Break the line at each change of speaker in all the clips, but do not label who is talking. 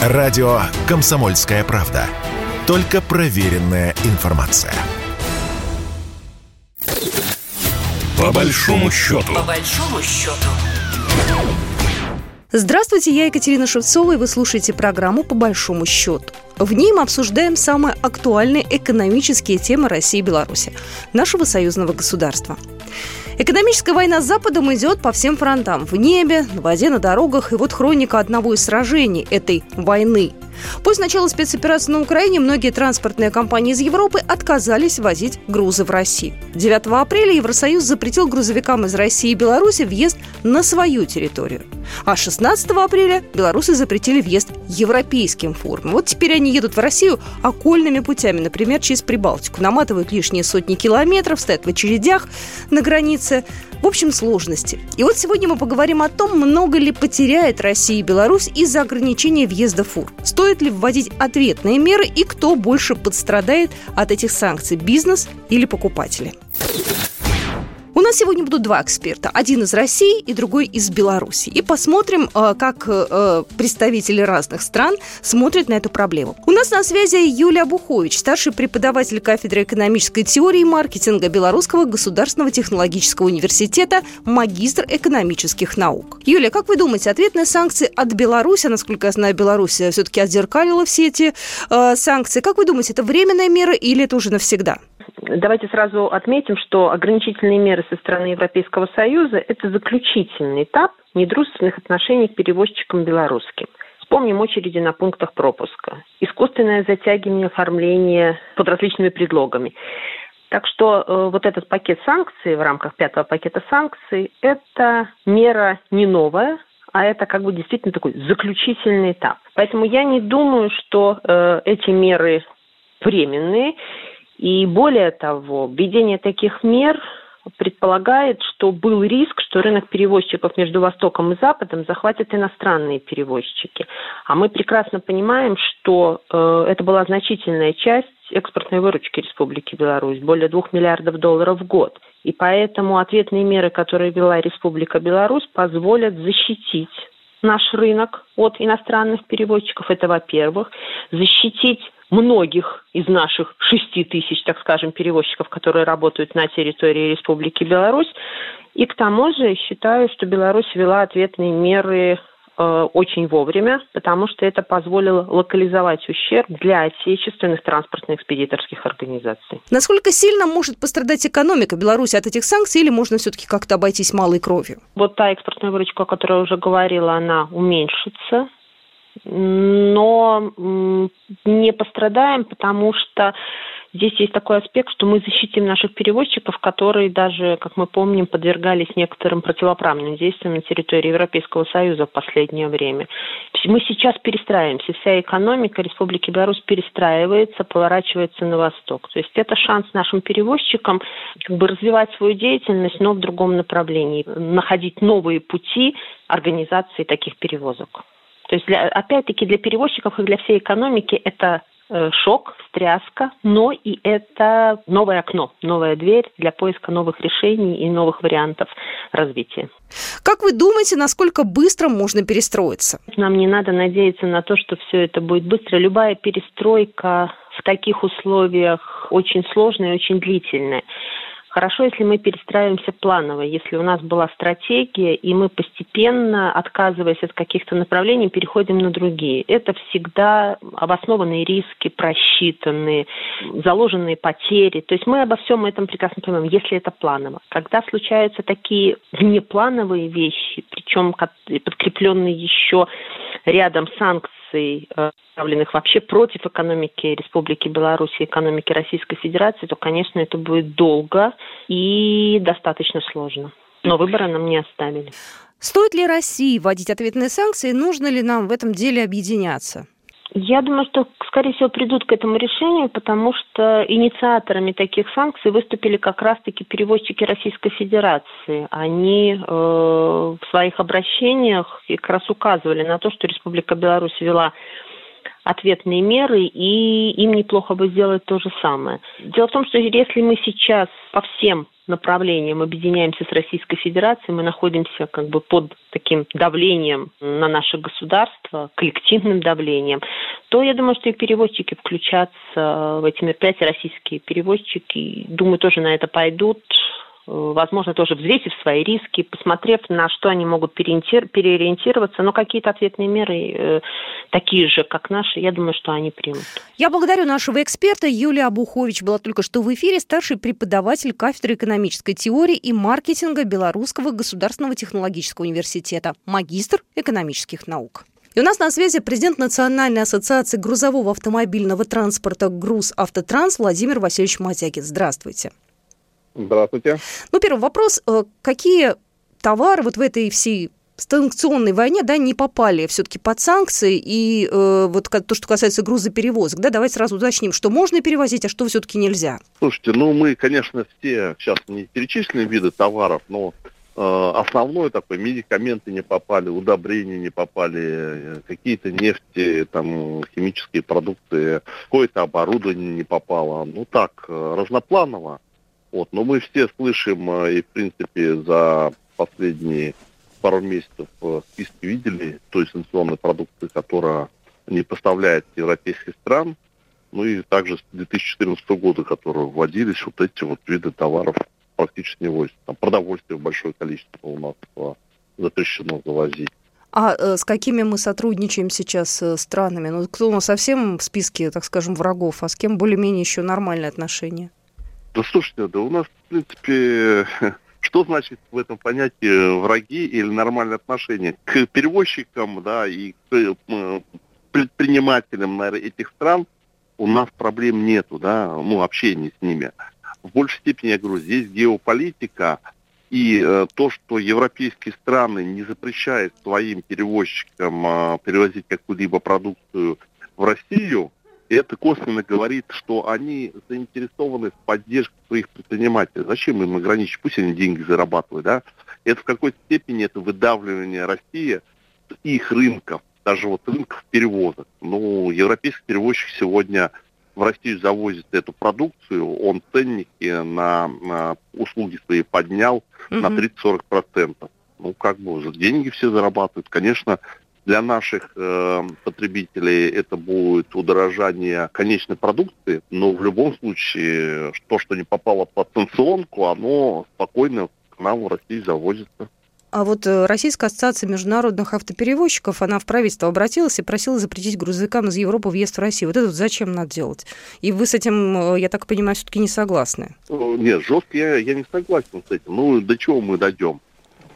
Радио «Комсомольская правда». Только проверенная информация. По большому счету.
По большому счету.
Здравствуйте, я Екатерина Шевцова, и вы слушаете программу «По большому счету». В ней мы обсуждаем самые актуальные экономические темы России и Беларуси, нашего союзного государства. Экономическая война с Западом идет по всем фронтам. В небе, на воде, на дорогах. И вот хроника одного из сражений этой войны – После начала спецоперации на Украине многие транспортные компании из Европы отказались возить грузы в Россию. 9 апреля Евросоюз запретил грузовикам из России и Беларуси въезд на свою территорию. А 16 апреля белорусы запретили въезд европейским фурам. Вот теперь они едут в Россию окольными путями, например, через Прибалтику. Наматывают лишние сотни километров, стоят в очередях на границе. В общем, сложности. И вот сегодня мы поговорим о том, много ли потеряет Россия и Беларусь из-за ограничения въезда фур. Стоит ли вводить ответные меры и кто больше подстрадает от этих санкций – бизнес или покупатели? Нас сегодня будут два эксперта. Один из России и другой из Беларуси. И посмотрим, э, как э, представители разных стран смотрят на эту проблему. У нас на связи Юлия Бухович, старший преподаватель кафедры экономической теории и маркетинга Белорусского государственного технологического университета, магистр экономических наук. Юлия, как вы думаете, ответные санкции от Беларуси, насколько я знаю, Беларусь все-таки отзеркалила все эти э, санкции. Как вы думаете, это временная мера или это уже навсегда?
Давайте сразу отметим, что ограничительные меры со стороны Европейского Союза – это заключительный этап недружественных отношений к перевозчикам белорусским. Вспомним очереди на пунктах пропуска. Искусственное затягивание оформления под различными предлогами. Так что э, вот этот пакет санкций в рамках пятого пакета санкций – это мера не новая, а это как бы действительно такой заключительный этап. Поэтому я не думаю, что э, эти меры временные, и более того, введение таких мер предполагает, что был риск, что рынок перевозчиков между Востоком и Западом захватят иностранные перевозчики. А мы прекрасно понимаем, что э, это была значительная часть экспортной выручки Республики Беларусь, более 2 миллиардов долларов в год. И поэтому ответные меры, которые вела Республика Беларусь, позволят защитить наш рынок от иностранных перевозчиков, это во-первых, защитить многих из наших шести тысяч, так скажем, перевозчиков, которые работают на территории Республики Беларусь. И к тому же считаю, что Беларусь вела ответные меры э, очень вовремя, потому что это позволило локализовать ущерб для отечественных транспортных экспедиторских организаций.
Насколько сильно может пострадать экономика Беларуси от этих санкций, или можно все-таки как-то обойтись малой кровью?
Вот та экспортная выручка, о которой я уже говорила, она уменьшится но не пострадаем, потому что здесь есть такой аспект, что мы защитим наших перевозчиков, которые даже, как мы помним, подвергались некоторым противоправным действиям на территории Европейского Союза в последнее время. Мы сейчас перестраиваемся, вся экономика Республики Беларусь перестраивается, поворачивается на восток. То есть это шанс нашим перевозчикам как бы развивать свою деятельность, но в другом направлении, находить новые пути организации таких перевозок. То есть, для, опять-таки, для перевозчиков и для всей экономики это э, шок, встряска, но и это новое окно, новая дверь для поиска новых решений и новых вариантов развития.
Как вы думаете, насколько быстро можно перестроиться?
Нам не надо надеяться на то, что все это будет быстро. Любая перестройка в таких условиях очень сложная и очень длительная. Хорошо, если мы перестраиваемся планово, если у нас была стратегия, и мы постепенно, отказываясь от каких-то направлений, переходим на другие. Это всегда обоснованные риски, просчитанные, заложенные потери. То есть мы обо всем этом прекрасно понимаем, если это планово. Когда случаются такие внеплановые вещи, причем подкрепленные еще рядом санкций, э, направленных вообще против экономики Республики Беларусь и экономики Российской Федерации, то, конечно, это будет долго и достаточно сложно. Но выбора нам не оставили.
Стоит ли России вводить ответные санкции? Нужно ли нам в этом деле объединяться?
Я думаю, что, скорее всего, придут к этому решению, потому что инициаторами таких санкций выступили как раз-таки перевозчики Российской Федерации. Они э, в своих обращениях как раз указывали на то, что Республика Беларусь вела ответные меры, и им неплохо бы сделать то же самое. Дело в том, что если мы сейчас по всем направлениям объединяемся с Российской Федерацией, мы находимся как бы под таким давлением на наше государство, коллективным давлением, то я думаю, что и перевозчики включатся в эти мероприятия, российские перевозчики, думаю, тоже на это пойдут, возможно, тоже взвесив свои риски, посмотрев, на что они могут переориентироваться, но какие-то ответные меры э, такие же, как наши, я думаю, что они примут.
Я благодарю нашего эксперта. Юлия Абухович была только что в эфире, старший преподаватель кафедры экономической теории и маркетинга Белорусского государственного технологического университета, магистр экономических наук. И у нас на связи президент Национальной ассоциации грузового автомобильного транспорта «Груз Автотранс» Владимир Васильевич Матякин. Здравствуйте.
Здравствуйте.
Ну, первый вопрос. Э, какие товары вот в этой всей санкционной войне, да, не попали все-таки под санкции, и э, вот то, что касается грузоперевозок, да, давайте сразу уточним, что можно перевозить, а что все-таки нельзя.
Слушайте, ну мы, конечно, все сейчас не перечислены виды товаров, но э, основное такое, медикаменты не попали, удобрения не попали, э, какие-то нефти, там, химические продукты, какое-то оборудование не попало. Ну так, э, разнопланово. Вот. Но мы все слышим, э, и в принципе за последние пару месяцев э, списки видели той санкционной продукции, которая не поставляет европейских стран, ну и также с 2014 года, которые вводились вот эти вот виды товаров практически не возят. Там продовольствие большое количество у нас э, запрещено завозить.
А э, с какими мы сотрудничаем сейчас э, странами? Ну, кто у нас совсем в списке, так скажем, врагов, а с кем более-менее еще нормальные отношения?
Да слушайте, да у нас, в принципе, что значит в этом понятии враги или нормальные отношения? К перевозчикам, да, и к э, предпринимателям наверное, этих стран у нас проблем нету, да, ну, общения с ними. В большей степени, я говорю, здесь геополитика и э, то, что европейские страны не запрещают своим перевозчикам э, перевозить какую-либо продукцию в Россию, это косвенно говорит, что они заинтересованы в поддержке своих предпринимателей. Зачем им ограничить? Пусть они деньги зарабатывают, да? Это в какой-то степени это выдавливание России их рынков, даже вот рынков перевозок. Ну, европейский перевозчик сегодня в Россию завозит эту продукцию, он ценники на, на услуги свои поднял угу. на 30-40%. Ну, как бы, деньги все зарабатывают. Конечно, для наших э, потребителей это будет удорожание конечной продукции, но в любом случае то, что не попало под санкционку, оно спокойно к нам в России завозится.
А вот э, Российская ассоциация международных автоперевозчиков, она в правительство обратилась и просила запретить грузовикам из Европы въезд в Россию. Вот это вот зачем надо делать? И вы с этим, э, я так понимаю, все-таки не согласны?
Э, нет, жестко я, я не согласен с этим. Ну, до чего мы дойдем?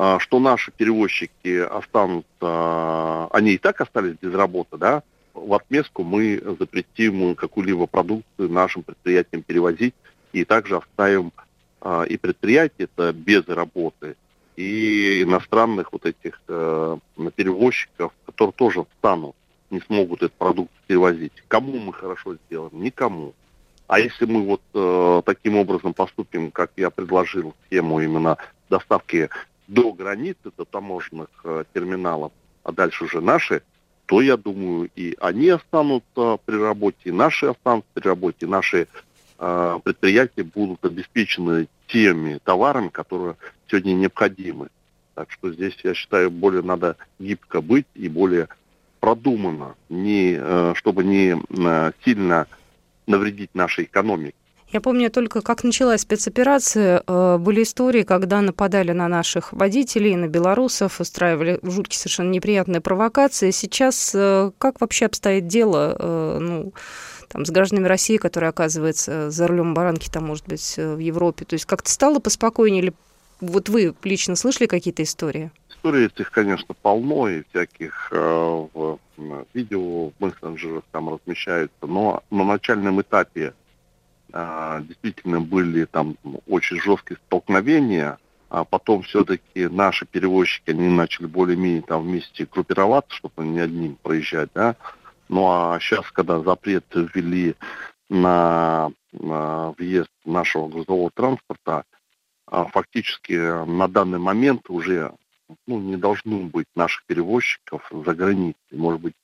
А, что наши перевозчики останутся, они и так остались без работы, да, в отместку мы запретим какую-либо продукцию нашим предприятиям перевозить и также оставим а, и предприятия это без работы, и иностранных вот этих э, перевозчиков, которые тоже встанут, не смогут эту продукцию перевозить. Кому мы хорошо сделаем? Никому. А если мы вот э, таким образом поступим, как я предложил схему именно доставки до границы, до таможенных э, терминалов, а дальше уже наши, то, я думаю, и они останутся при работе, и наши останутся при работе, и наши э, предприятия будут обеспечены теми товарами, которые сегодня необходимы. Так что здесь, я считаю, более надо гибко быть и более продуманно, не, э, чтобы не э, сильно навредить нашей экономике.
Я помню только, как началась спецоперация, э, были истории, когда нападали на наших водителей, на белорусов, устраивали жуткие совершенно неприятные провокации. Сейчас э, как вообще обстоит дело э, ну, там, с гражданами России, которые оказываются за рулем баранки, там, может быть, в Европе? То есть как-то стало поспокойнее или вот вы лично слышали какие-то истории?
Истории этих, конечно, полно, и всяких э, в видео в мессенджерах там размещаются, но на начальном этапе а, действительно были там очень жесткие столкновения, а потом все-таки наши перевозчики, они начали более-менее там вместе группироваться, чтобы не одним проезжать, да. Ну а сейчас, когда запрет ввели на, на въезд нашего грузового транспорта, а, фактически на данный момент уже ну, не должно быть наших перевозчиков за границей. Может быть,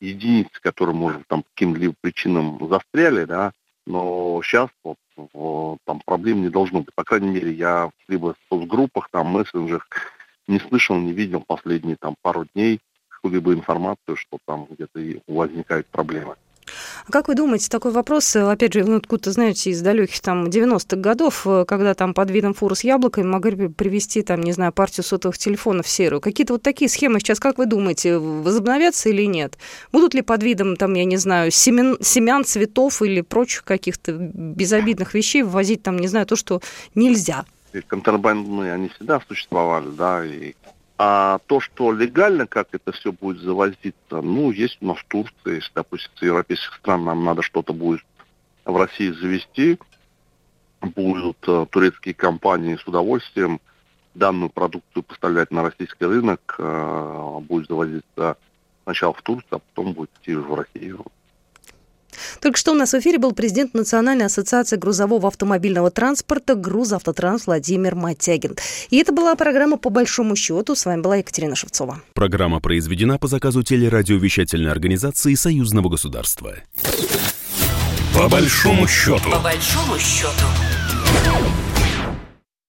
единицы, которые, может, там каким-либо причинам застряли, да, но сейчас вот, в, там проблем не должно быть. По крайней мере, я либо в соцгруппах, там, мессенджерах не слышал, не видел последние там пару дней какую-либо информацию, что там где-то возникают проблемы.
А как вы думаете, такой вопрос, э, опять же, ну, откуда-то, знаете, из далеких там 90-х годов, э, когда там под видом фуры с яблоками могли привести там, не знаю, партию сотовых телефонов серую. Какие-то вот такие схемы сейчас, как вы думаете, возобновятся или нет? Будут ли под видом, там, я не знаю, семян, семян цветов или прочих каких-то безобидных вещей ввозить там, не знаю, то, что нельзя?
Контрабандные, они всегда существовали, да, и а то, что легально, как это все будет завозиться, ну, есть у нас в Турции, если, допустим, с европейских стран нам надо что-то будет в России завести, будут uh, турецкие компании с удовольствием данную продукцию поставлять на российский рынок, uh, будет завозиться сначала в Турцию, а потом будет идти в Россию.
Только что у нас в эфире был президент Национальной ассоциации грузового автомобильного транспорта «Грузавтотранс» Владимир Матягин. И это была программа «По большому счету». С вами была Екатерина Шевцова.
Программа произведена по заказу телерадиовещательной организации Союзного государства. По большому счету.
По большому счету.